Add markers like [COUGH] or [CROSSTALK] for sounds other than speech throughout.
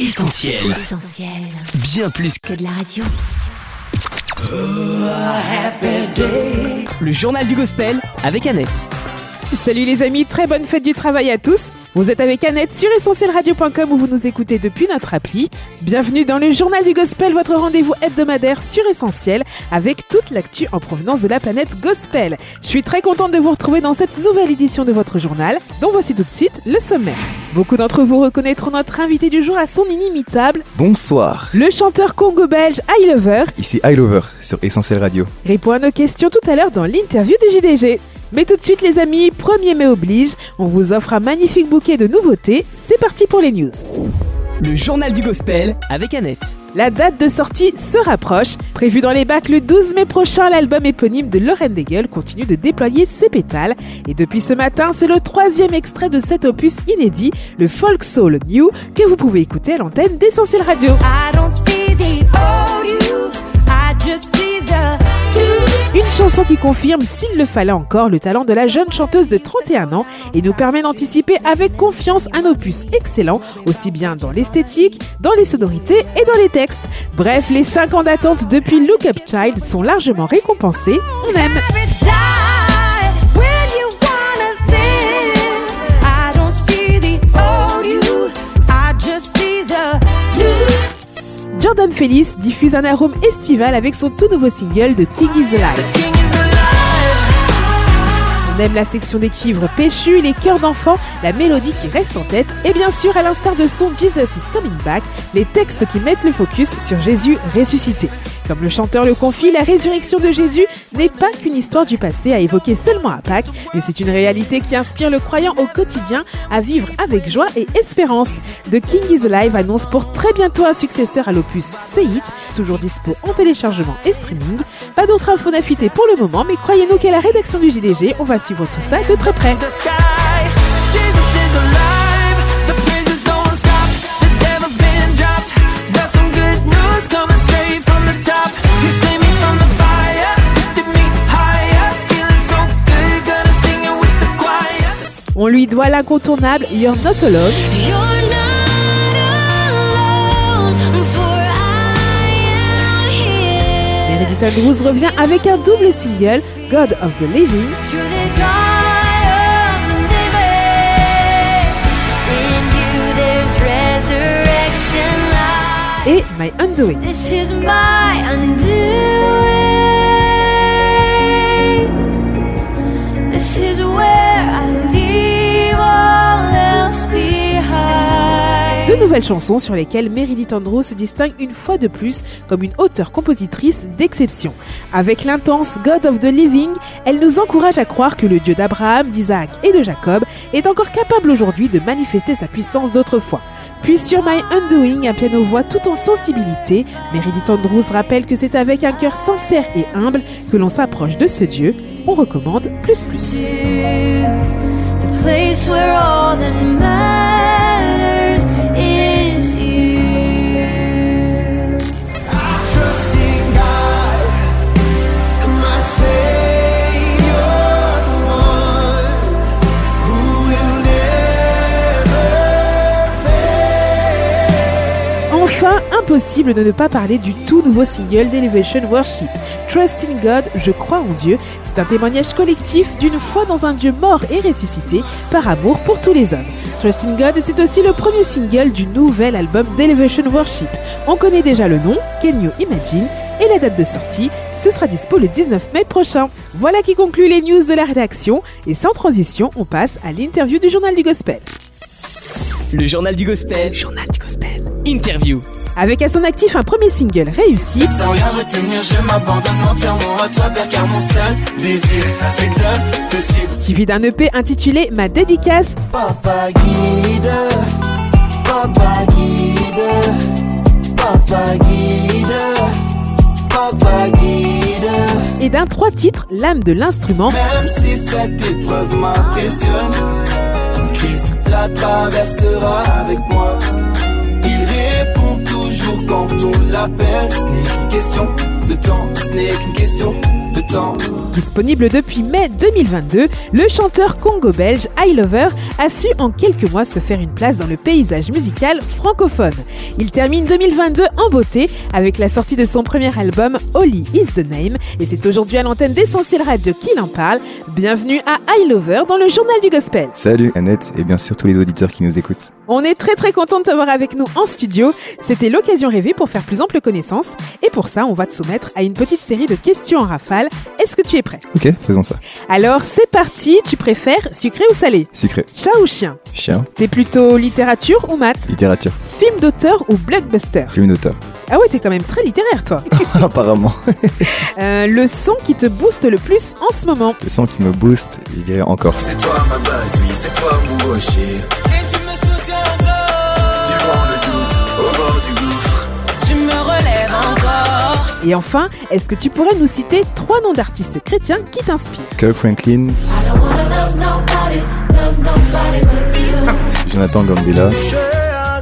Essentiel. Essentiel. Bien plus Que de la radio. Le journal du gospel avec Annette. Salut les amis, très bonne fête du travail à tous. Vous êtes avec Annette sur essentielradio.com où vous nous écoutez depuis notre appli. Bienvenue dans le journal du gospel, votre rendez-vous hebdomadaire sur Essentiel avec toute l'actu en provenance de la planète gospel. Je suis très contente de vous retrouver dans cette nouvelle édition de votre journal, dont voici tout de suite le sommaire. Beaucoup d'entre vous reconnaîtront notre invité du jour à son inimitable, Bonsoir, le chanteur congo-belge I Lover, ici I Lover sur Essentiel Radio. répond à nos questions tout à l'heure dans l'interview du JDG. Mais tout de suite les amis, 1er mai oblige, on vous offre un magnifique bouquet de nouveautés. C'est parti pour les news. Le journal du gospel avec Annette. La date de sortie se rapproche. Prévu dans les bacs le 12 mai prochain, l'album éponyme de Lauren Daigle continue de déployer ses pétales. Et depuis ce matin, c'est le troisième extrait de cet opus inédit, le Folk Soul New, que vous pouvez écouter à l'antenne d'Essentiel Radio. I don't see Une chanson qui confirme, s'il le fallait encore, le talent de la jeune chanteuse de 31 ans et nous permet d'anticiper avec confiance un opus excellent, aussi bien dans l'esthétique, dans les sonorités et dans les textes. Bref, les 5 ans d'attente depuis Look Up Child sont largement récompensés. On aime. Jordan Felice diffuse un arôme estival avec son tout nouveau single de King is Alive. King is alive. On aime la section des cuivres péchus, les chœurs d'enfants, la mélodie qui reste en tête et bien sûr, à l'instar de son Jesus is Coming Back, les textes qui mettent le focus sur Jésus ressuscité. Comme le chanteur le confie, la résurrection de Jésus n'est pas qu'une histoire du passé à évoquer seulement à Pâques, mais c'est une réalité qui inspire le croyant au quotidien à vivre avec joie et espérance. The King is Alive annonce pour très bientôt un successeur à l'opus C'est It, toujours dispo en téléchargement et streaming. Pas d'autres infos d'affûter pour le moment, mais croyez-nous qu'à la rédaction du JDG, on va suivre tout ça de très près. On lui doit l'incontournable You're Not Alone. Meredith Andrews revient avec un double single, God of the Living, et My Undoing. This is my undoing. Nouvelles chansons sur lesquelles Meredith Andrews se distingue une fois de plus comme une auteure-compositrice d'exception. Avec l'intense God of the Living, elle nous encourage à croire que le Dieu d'Abraham, d'Isaac et de Jacob est encore capable aujourd'hui de manifester sa puissance d'autrefois. Puis sur My Undoing, un piano-voix tout en sensibilité, Meredith Andrews rappelle que c'est avec un cœur sincère et humble que l'on s'approche de ce Dieu. On recommande plus plus. Impossible de ne pas parler du tout nouveau single d'Elevation Worship. Trust in God, je crois en Dieu. C'est un témoignage collectif d'une foi dans un Dieu mort et ressuscité par amour pour tous les hommes. Trust in God, c'est aussi le premier single du nouvel album d'Elevation Worship. On connaît déjà le nom, Can You Imagine, et la date de sortie, ce sera dispo le 19 mai prochain. Voilà qui conclut les news de la rédaction. Et sans transition, on passe à l'interview du journal du gospel. Le journal du gospel. Journal du gospel. Interview. Avec à son actif un premier single réussi, Sans rien retenir, je m'abandonne entièrement à toi, Père, car mon seul désir, c'est de te suivre. suivi d'un EP intitulé Ma dédicace Papa guide, papa guide, papa guide, papa guide. et d'un trois titres, L'âme de l'instrument, Même si cette épreuve m'impressionne, Christ la traversera avec moi. Il quand on l'appelle. Ce n'est qu'une question de temps, ce n'est qu'une question de temps. Disponible depuis mai 2022, le chanteur congo-belge I Lover a su en quelques mois se faire une place dans le paysage musical francophone. Il termine 2022 en beauté avec la sortie de son premier album Holy is the Name et c'est aujourd'hui à l'antenne d'Essentiel Radio qu'il en parle. Bienvenue à I Lover dans le journal du gospel. Salut Annette et bien sûr tous les auditeurs qui nous écoutent. On est très très content de t'avoir avec nous en studio. C'était l'occasion rêvée pour faire plus ample connaissance et pour ça on va te soumettre à une petite série de questions en rafale. Est-ce que tu es prêt? Ok, faisons ça. Alors c'est parti, tu préfères sucré ou salé? Sucré, Chat ou chien? Chien, T'es plutôt littérature ou maths? Littérature, Film d'auteur ou blockbuster? Film d'auteur. Ah ouais, t'es quand même très littéraire toi. [LAUGHS] Apparemment. [LAUGHS] Euh, le son qui te booste le plus en ce moment. Le son qui me booste, je dirais encore. C'est toi ma base, oui, c'est toi mon rocher. Et enfin, est-ce que tu pourrais nous citer trois noms d'artistes chrétiens qui t'inspirent Kirk Franklin, Jonathan Gambella, J'ai un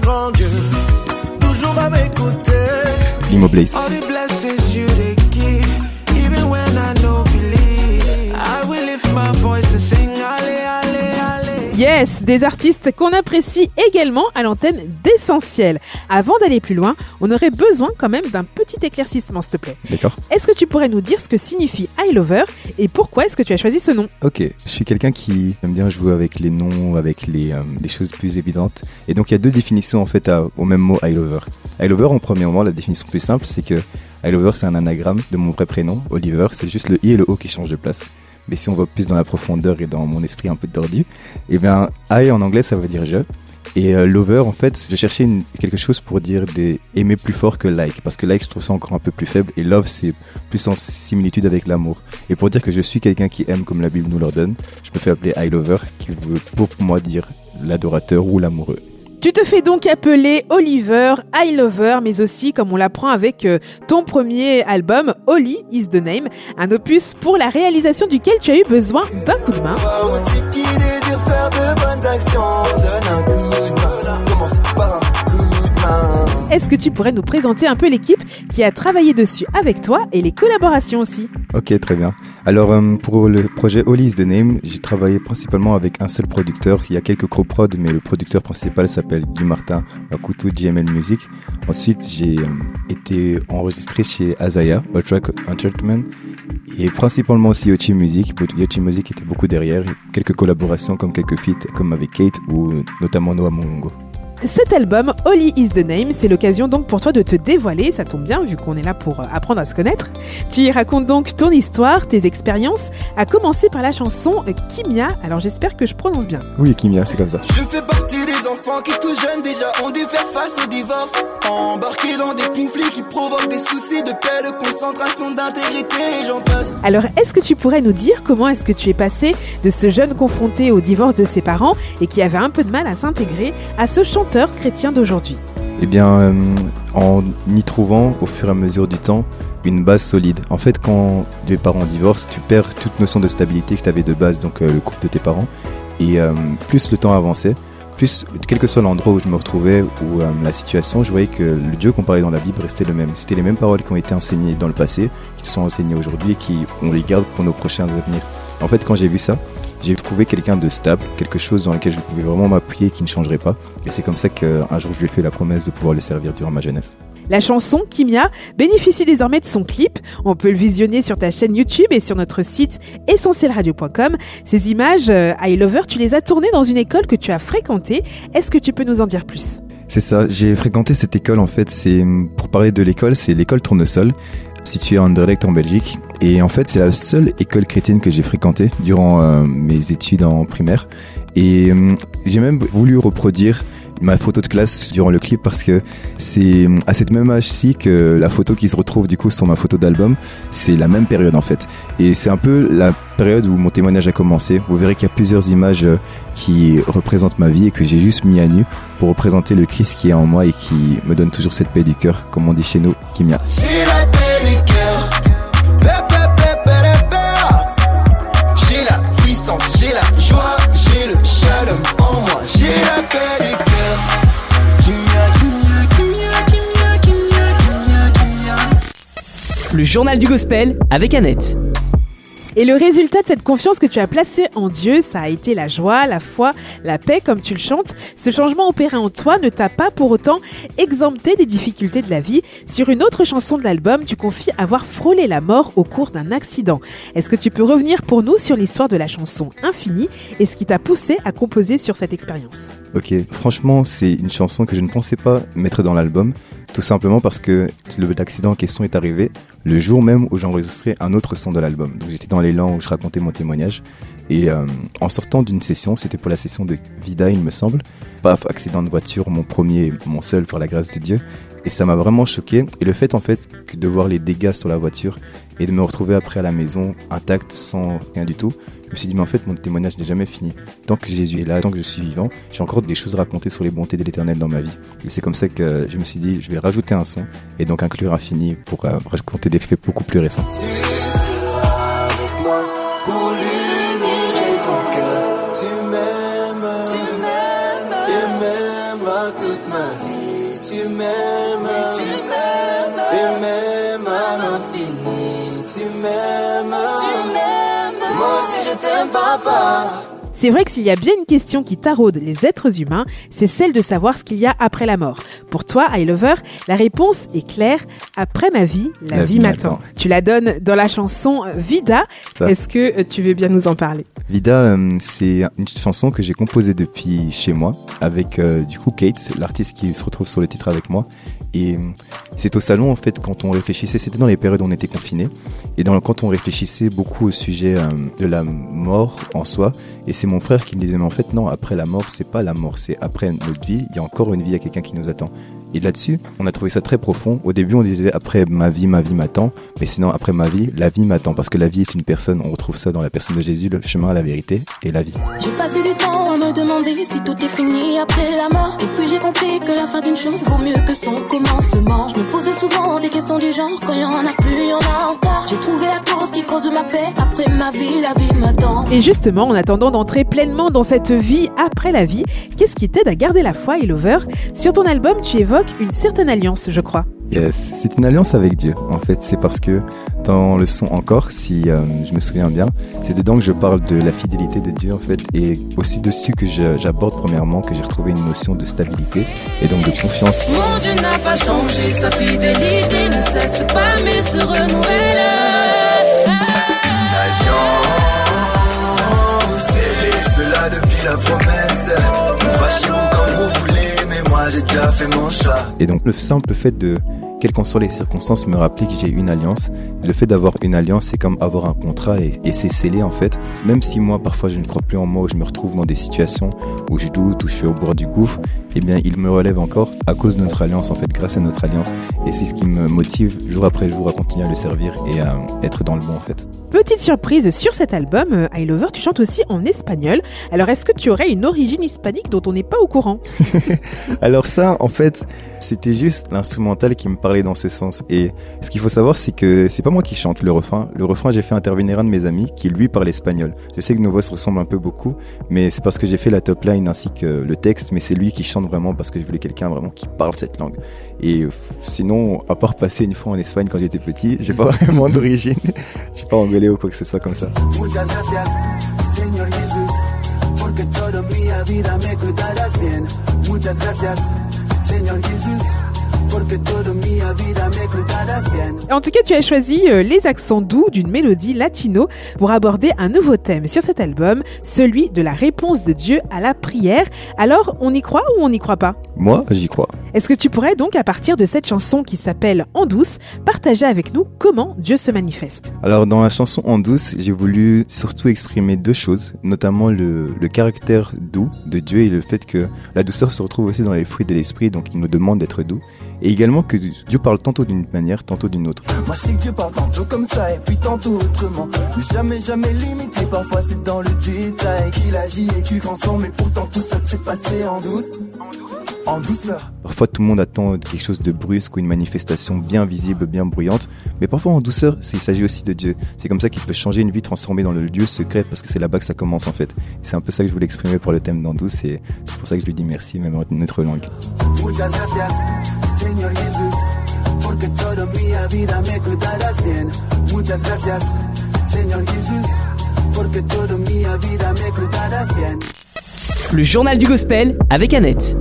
des artistes qu'on apprécie également à l'antenne d'essentiel. Avant d'aller plus loin, on aurait besoin quand même d'un petit éclaircissement, s'il te plaît. D'accord Est-ce que tu pourrais nous dire ce que signifie I Lover et pourquoi est-ce que tu as choisi ce nom? Ok, je suis quelqu'un qui aime bien jouer avec les noms, avec les, euh, les choses plus évidentes. Et donc il y a deux définitions en fait à- au même mot I lover. I lover en premier moment, la définition plus simple, c'est que I lover c'est un anagramme de mon vrai prénom, Oliver. C'est juste le i et le o qui changent de place. Mais si on va plus dans la profondeur et dans mon esprit un peu tordu, eh bien I en anglais ça veut dire je. Et euh, lover en fait, je cherchais quelque chose pour dire des aimer plus fort que like parce que like je trouve ça encore un peu plus faible et love c'est plus en similitude avec l'amour. Et pour dire que je suis quelqu'un qui aime comme la Bible nous l'ordonne, je me fais appeler I Lover, qui veut pour moi dire l'adorateur ou l'amoureux. Tu te fais donc appeler Oliver, I Lover, mais aussi, comme on l'apprend avec euh, ton premier album, Holy is the Name, un opus pour la réalisation duquel tu as eu besoin d'un coup de main. Est-ce que tu pourrais nous présenter un peu l'équipe qui a travaillé dessus avec toi et les collaborations aussi Ok, très bien. Alors euh, pour le projet Holy is the Name, j'ai travaillé principalement avec un seul producteur. Il y a quelques coprods, mais le producteur principal s'appelle Guy Martin, Coutou GML Music. Ensuite, j'ai euh, été enregistré chez Azaya, A Track Entertainment, et principalement aussi Yochi Music. Yochi Music était beaucoup derrière. Quelques collaborations comme quelques feats, comme avec Kate ou notamment Noah Mongo. Cet album, Holy is the Name, c'est l'occasion donc pour toi de te dévoiler, ça tombe bien vu qu'on est là pour euh, apprendre à se connaître. Tu y racontes donc ton histoire, tes expériences, à commencer par la chanson Kimia, alors j'espère que je prononce bien. Oui, Kimia, c'est comme ça. Je fais enfants qui tout jeunes déjà ont dû faire face au divorce Embarqués dans des conflits qui provoquent des soucis de paix, de concentration, d'intégrité et j'en passe Alors est-ce que tu pourrais nous dire comment est-ce que tu es passé de ce jeune confronté au divorce de ses parents et qui avait un peu de mal à s'intégrer à ce chanteur chrétien d'aujourd'hui? Eh bien, euh, en y trouvant au fur et à mesure du temps une base solide. En fait, quand les parents divorcent, tu perds toute notion de stabilité que tu avais de base, donc euh, le couple de tes parents. Et euh, plus le temps avançait, plus, quel que soit l'endroit où je me retrouvais ou euh, la situation, je voyais que le Dieu qu'on parlait dans la Bible restait le même. C'était les mêmes paroles qui ont été enseignées dans le passé, qui sont enseignées aujourd'hui et qui on les garde pour nos prochains avenirs. En fait, quand j'ai vu ça, j'ai trouvé quelqu'un de stable, quelque chose dans lequel je pouvais vraiment m'appuyer qui ne changerait pas. Et c'est comme ça qu'un jour je lui ai fait la promesse de pouvoir le servir durant ma jeunesse. La chanson Kimia bénéficie désormais de son clip. On peut le visionner sur ta chaîne YouTube et sur notre site essentielradio.com. Ces images, euh, I Lover, tu les as tournées dans une école que tu as fréquentée. Est-ce que tu peux nous en dire plus? C'est ça, j'ai fréquenté cette école en fait, c'est pour parler de l'école, c'est l'école Tournesol, située à Anderlecht en Belgique. Et en fait, c'est la seule école chrétienne que j'ai fréquentée durant euh, mes études en primaire. Et euh, j'ai même voulu reproduire ma photo de classe durant le clip parce que c'est à cette même âge-ci que la photo qui se retrouve du coup sur ma photo d'album, c'est la même période en fait. Et c'est un peu la période où mon témoignage a commencé. Vous verrez qu'il y a plusieurs images euh, qui représentent ma vie et que j'ai juste mis à nu pour représenter le Christ qui est en moi et qui me donne toujours cette paix du cœur, comme on dit chez nous, paix, paix. J'ai la puissance, j'ai la joie, j'ai le shalom en moi. J'ai la paix Le journal du gospel avec Annette. Et le résultat de cette confiance que tu as placée en Dieu, ça a été la joie, la foi, la paix, comme tu le chantes. Ce changement opéré en toi ne t'a pas pour autant exempté des difficultés de la vie. Sur une autre chanson de l'album, tu confies avoir frôlé la mort au cours d'un accident. Est-ce que tu peux revenir pour nous sur l'histoire de la chanson Infini et ce qui t'a poussé à composer sur cette expérience? Ok, franchement, c'est une chanson que je ne pensais pas mettre dans l'album, tout simplement parce que l'accident en question est arrivé le jour même où j'enregistrais un autre son de l'album. Donc j'étais dans l'élan où je racontais mon témoignage. Et euh, en sortant d'une session, c'était pour la session de Vida, il me semble. Paf, accident de voiture, mon premier, mon seul, par la grâce de Dieu. Et ça m'a vraiment choqué. Et le fait, en fait, de voir les dégâts sur la voiture et de me retrouver après à la maison, intact, sans rien du tout, je me suis dit, mais en fait, mon témoignage n'est jamais fini. Tant que Jésus est là, tant que je suis vivant, j'ai encore des choses à raconter sur les bontés de l'éternel dans ma vie. Et c'est comme ça que je me suis dit, je vais rajouter un son et donc inclure Infini pour euh, raconter des faits beaucoup plus récents. Moi aussi je t'aime, papa. C'est vrai que s'il y a bien une question qui taraude les êtres humains, c'est celle de savoir ce qu'il y a après la mort. Pour toi, I Lover, la réponse est claire. Après ma vie, la, La vie vie m'attend. Tu la donnes dans la chanson Vida. Est-ce que euh, tu veux bien nous en parler? Vida, euh, c'est une chanson que j'ai composée depuis chez moi avec euh, du coup Kate, l'artiste qui se retrouve sur le titre avec moi. Et c'est au salon en fait quand on réfléchissait, c'était dans les périodes où on était confinés, et dans, quand on réfléchissait beaucoup au sujet euh, de la mort en soi. Et c'est mon frère qui me disait mais en fait non, après la mort c'est pas la mort, c'est après notre vie, il y a encore une vie, il y quelqu'un qui nous attend. Et là-dessus, on a trouvé ça très profond. Au début, on disait après ma vie, ma vie m'attend. Mais sinon, après ma vie, la vie m'attend. Parce que la vie est une personne. On retrouve ça dans la personne de Jésus, le chemin, la vérité et la vie. J'ai passé du temps me demander si tout est fini après la mort. Et puis j'ai compris que la fin d'une chose vaut mieux que son commencement. Je me posais souvent des questions du genre quand il y en a plus, y en a encore. J'ai trouvé la cause qui cause ma paix. Après ma vie, la vie m'attend. Et justement, en attendant d'entrer pleinement dans cette vie après la vie, qu'est-ce qui t'aide à garder la foi, I Lover? Sur ton album, tu évoques une certaine alliance, je crois. Yes, c'est une alliance avec Dieu. En fait, c'est parce que dans le son encore, si euh, je me souviens bien, c'est dedans que je parle de la fidélité de Dieu en fait, et aussi dessus que j'aborde premièrement que j'ai retrouvé une notion de stabilité et donc de confiance. Mon Dieu n'a pas changé, sa fidélité ne cesse pas mais se renouvelle. Alliance, scellez cela depuis la promesse. Vous voulez, Et donc le simple fait de, quelles qu'en soient les circonstances, me rappeler que j'ai une alliance. Le fait d'avoir une alliance, c'est comme avoir un contrat et, et c'est scellé en fait. Même si moi, parfois, je ne crois plus en moi, ou je me retrouve dans des situations où je doute, où je suis au bord du gouffre, eh bien, il me relève encore à cause de notre alliance, en fait, grâce à notre alliance. Et c'est ce qui me motive jour après jour à continuer à le servir et à être dans le bon en fait. Petite surprise, sur cet album, euh, I Lover, tu chantes aussi en espagnol. Alors, est-ce que tu aurais une origine hispanique dont on n'est pas au courant? [LAUGHS] Alors ça, en fait, c'était juste l'instrumental qui me parlait dans ce sens. Et ce qu'il faut savoir, c'est que c'est pas moi qui chante le refrain. Le refrain, j'ai fait intervenir un de mes amis qui lui parle espagnol. Je sais que nos voix se ressemblent un peu beaucoup, mais c'est parce que j'ai fait la top line ainsi que le texte, mais c'est lui qui chante vraiment parce que je voulais quelqu'un vraiment qui parle cette langue. Et sinon, à part passer une fois en Espagne quand j'étais petit, j'ai pas [LAUGHS] vraiment d'origine. Je suis pas angolais ou quoi que ce soit comme ça. En tout cas, tu as choisi euh, les accents doux d'une mélodie latino pour aborder un nouveau thème sur cet album, celui de la réponse de Dieu à la prière. Alors, on y croit ou on n'y croit pas? Moi, j'y crois. Est-ce que tu pourrais donc, à partir de cette chanson qui s'appelle En douce, partager avec nous comment Dieu se manifeste? Alors dans la chanson En douce, j'ai voulu surtout exprimer deux choses, notamment le, le caractère doux de Dieu et le fait que la douceur se retrouve aussi dans les fruits de l'esprit, donc il nous demande d'être doux. Et également que Dieu parle tantôt d'une manière, tantôt d'une autre. Moi je sais que Dieu parle tantôt comme ça et puis tantôt autrement. Mais jamais, jamais limité, parfois c'est dans le détail qu'il agit et qu'il transforme. Mais pourtant tout ça s'est passé en douce, en douceur. Parfois tout le monde attend quelque chose de brusque ou une manifestation bien visible, bien bruyante, mais parfois en douceur, c'est- il s'agit aussi de Dieu. C'est comme ça qu'il peut changer une vie transformée dans le lieu secret, parce que c'est là-bas que ça commence en fait. C'est un peu ça que je voulais exprimer par le thème d'En douce, et c'est pour ça que je lui dis merci, même en notre langue. Señor Jesús, porque toda mi vida me cuidarás bien. Muchas gracias, Señor Jesús, porque toda mi vida me cuidarás bien. Le journal du gospel avec Annette.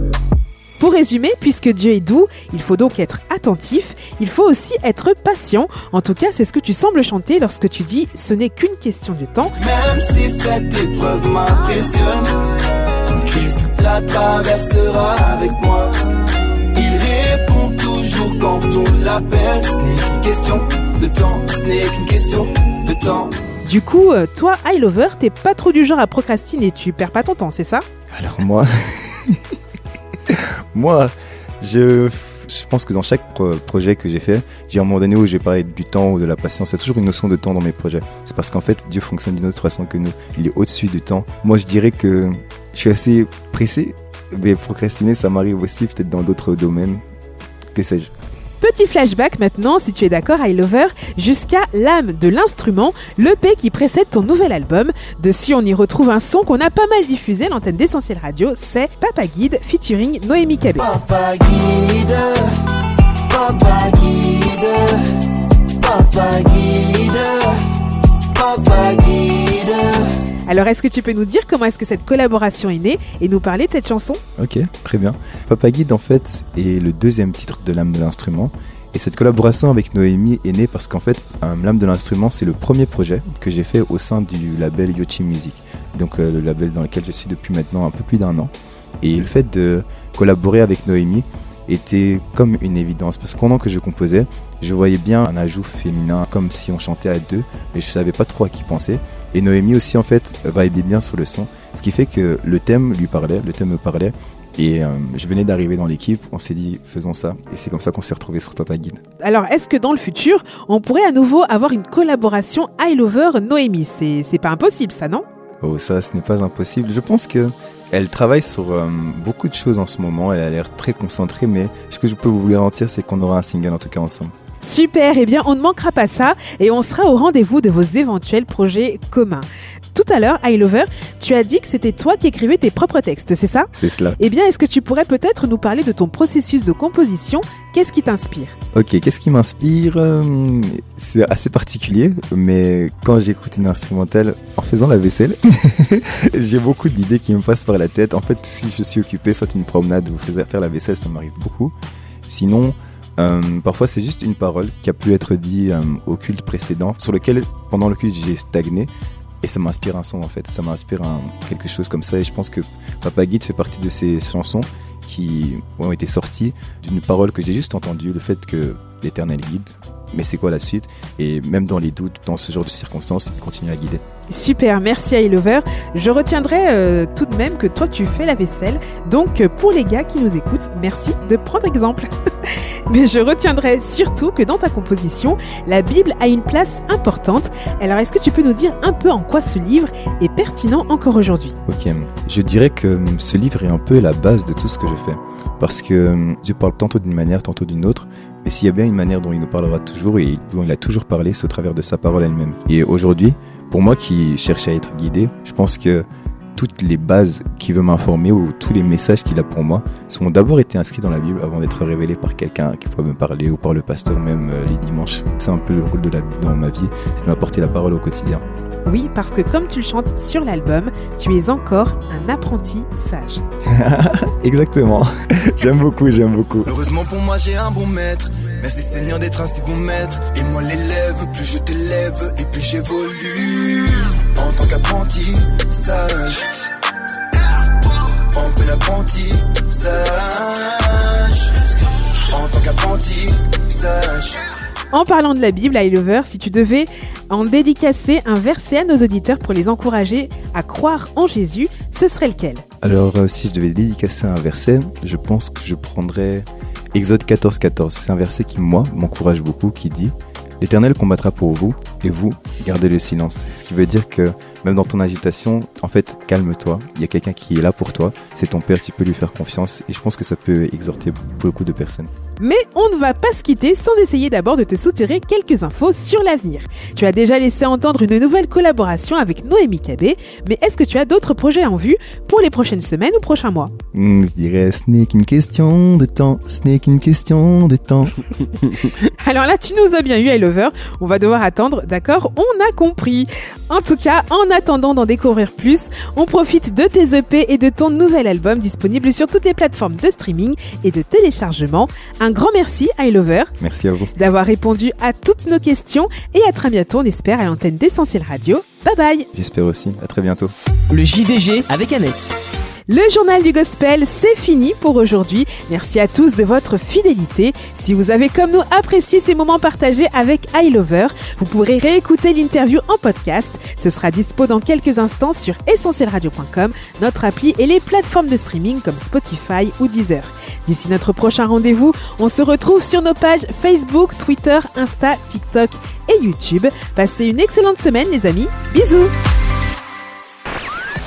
Pour résumer, puisque Dieu est doux, il faut donc être attentif, il faut aussi être patient. En tout cas, c'est ce que tu sembles chanter lorsque tu dis ce n'est qu'une question de temps. Même si cette épreuve m'impressionne, Christ la traversera avec moi. Quand on l'appelle. Ce n'est qu'une question de temps, ce n'est qu'une question de temps. Du coup, euh, toi, I Lover, t'es pas trop du genre à procrastiner, tu perds pas ton temps, c'est ça? Alors moi, [LAUGHS] moi, je, je pense que dans chaque pro- projet que j'ai fait, j'ai un moment donné où j'ai parlé du temps ou de la patience. Il y a toujours une notion de temps dans mes projets. C'est parce qu'en fait, Dieu fonctionne d'une autre façon que nous. Il est au-dessus du temps. Moi, je dirais que je suis assez pressé, mais procrastiner, ça m'arrive aussi peut-être dans d'autres domaines. Que sais-je? Petit flashback maintenant, si tu es d'accord, I Lover, jusqu'à L'âme de l'instrument, l'EP qui précède ton nouvel album. Dessus, on y retrouve un son qu'on a pas mal diffusé à l'antenne d'Essentiel Radio, c'est Papa Guide featuring Noémie Cabé. Papa guide, papa papa guide, papa guide. Alors, est-ce que tu peux nous dire comment est-ce que cette collaboration est née et nous parler de cette chanson? Ok, très bien. Papa Guide, en fait, est le deuxième titre de l'âme de l'instrument. Et cette collaboration avec Noémie est née parce qu'en fait, euh, l'âme de l'instrument, c'est le premier projet que j'ai fait au sein du label Yochi Music. Donc, euh, le label dans lequel je suis depuis maintenant un peu plus d'un an. Et le fait de collaborer avec Noémie était comme une évidence parce que pendant que je composais, je voyais bien un ajout féminin comme si on chantait à deux, mais je savais pas trop à qui penser. Et Noémie aussi en fait vibait bien sur le son, ce qui fait que le thème lui parlait, le thème me parlait. Et euh, je venais d'arriver dans l'équipe, on s'est dit faisons ça, et c'est comme ça qu'on s'est retrouvé sur Papa Guide. Alors, est-ce que dans le futur, on pourrait à nouveau avoir une collaboration I Lover Noémie? C'est pas impossible, ça, non? Oh ça, ce n'est pas impossible. Je pense que elle travaille sur euh, beaucoup de choses en ce moment, elle a l'air très concentrée, mais ce que je peux vous garantir, c'est qu'on aura un single en tout cas ensemble. Super, eh bien on ne manquera pas ça et on sera au rendez-vous de vos éventuels projets communs. Tout à l'heure, I Lover, tu as dit que c'était toi qui écrivais tes propres textes, c'est ça? C'est cela. Eh bien, est-ce que tu pourrais peut-être nous parler de ton processus de composition? Qu'est-ce qui t'inspire? Ok, qu'est-ce qui m'inspire? Euh, C'est assez particulier, mais quand j'écoute une instrumentale en faisant la vaisselle, [LAUGHS] j'ai beaucoup d'idées qui me passent par la tête. En fait, si je suis occupé, soit une promenade ou faire faire la vaisselle, ça m'arrive beaucoup. Sinon, euh, parfois c'est juste une parole qui a pu être dit euh, au culte précédent, sur lequel pendant le culte j'ai stagné. Et ça m'inspire un son en fait, ça m'inspire quelque chose comme ça. Et je pense que Papa Guide fait partie de ces chansons qui ont été sorties d'une parole que j'ai juste entendue, le fait que l'éternel guide. Mais c'est quoi la suite? Et même dans les doutes, dans ce genre de circonstances, il continue à guider. Super, merci I Lover. Je retiendrai euh, tout de même que toi tu fais la vaisselle. Donc euh, pour les gars qui nous écoutent, merci de prendre exemple. [LAUGHS] Mais je retiendrai surtout que dans ta composition, la Bible a une place importante. Alors est-ce que tu peux nous dire un peu en quoi ce livre est pertinent encore aujourd'hui? Ok, je dirais que hum, ce livre est un peu la base de tout ce que je fais. Parce que Dieu parle tantôt d'une manière, tantôt d'une autre. Mais s'il y a bien une manière dont il nous parlera toujours et dont il a toujours parlé, c'est au travers de sa parole elle-même. Et aujourd'hui, pour moi qui cherche à être guidé, je pense que toutes les bases qu'il veut m'informer ou tous les messages qu'il a pour moi sont d'abord été inscrits dans la Bible avant d'être révélés par quelqu'un qui pourrait me parler ou par le pasteur même euh, les dimanches. C'est un peu le rôle de la Bible dans ma vie, c'est de m'apporter la parole au quotidien. Oui, parce que comme tu le chantes sur l'album, tu es encore un apprenti sage. [LAUGHS] Exactement. j'aime beaucoup, j'aime beaucoup. Heureusement pour moi j'ai un bon maître Merci Seigneur d'être un si bon maître Et moi l'élève, plus je t'élève Et plus j'évolue En tant qu'apprenti sage En plein apprenti sage En tant qu'apprenti sage En parlant de la Bible, I Lover, si tu devais en dédicacer un verset à nos auditeurs pour les encourager à croire en Jésus, ce serait lequel? Alors, euh, si je devais dédicacer un verset, je pense que je prendrais Exode 14, 14. C'est un verset qui, moi, m'encourage beaucoup, qui dit L'Éternel combattra pour vous, et vous, gardez le silence. Ce qui veut dire que même dans ton agitation, en fait, calme-toi. Il y a quelqu'un qui est là pour toi. C'est ton père, tu peux lui faire confiance. Et je pense que ça peut exhorter beaucoup de personnes. Mais on ne va pas se quitter sans essayer d'abord de te soutirer quelques infos sur l'avenir. Tu as déjà laissé entendre une nouvelle collaboration avec Noémie Cabé, mais est-ce que tu as d'autres projets en vue pour les prochaines semaines ou prochains mois? Hmm, je dirais, ce n'est qu'une question de temps. Ce n'est qu'une question de temps. [LAUGHS] Alors là, tu nous as bien eu, I Lover. On va devoir attendre, d'accord? On a compris. En tout cas, en attendant d'en découvrir plus, on profite de tes EP et de ton nouvel album disponible sur toutes les plateformes de streaming et de téléchargement. Un grand merci, I Lover, Merci à vous. d'avoir répondu à toutes nos questions et à très bientôt, on espère, à l'antenne d'Essentiel Radio. Bye bye J'espère aussi. À très bientôt. Le JDG avec Annette. Le journal du gospel, c'est fini pour aujourd'hui. Merci à tous de votre fidélité. Si vous avez comme nous apprécié ces moments partagés avec iLover, vous pourrez réécouter l'interview en podcast. Ce sera dispo dans quelques instants sur essentielradio.com, notre appli et les plateformes de streaming comme Spotify ou Deezer. D'ici notre prochain rendez-vous, on se retrouve sur nos pages Facebook, Twitter, Insta, TikTok et YouTube. Passez une excellente semaine les amis. Bisous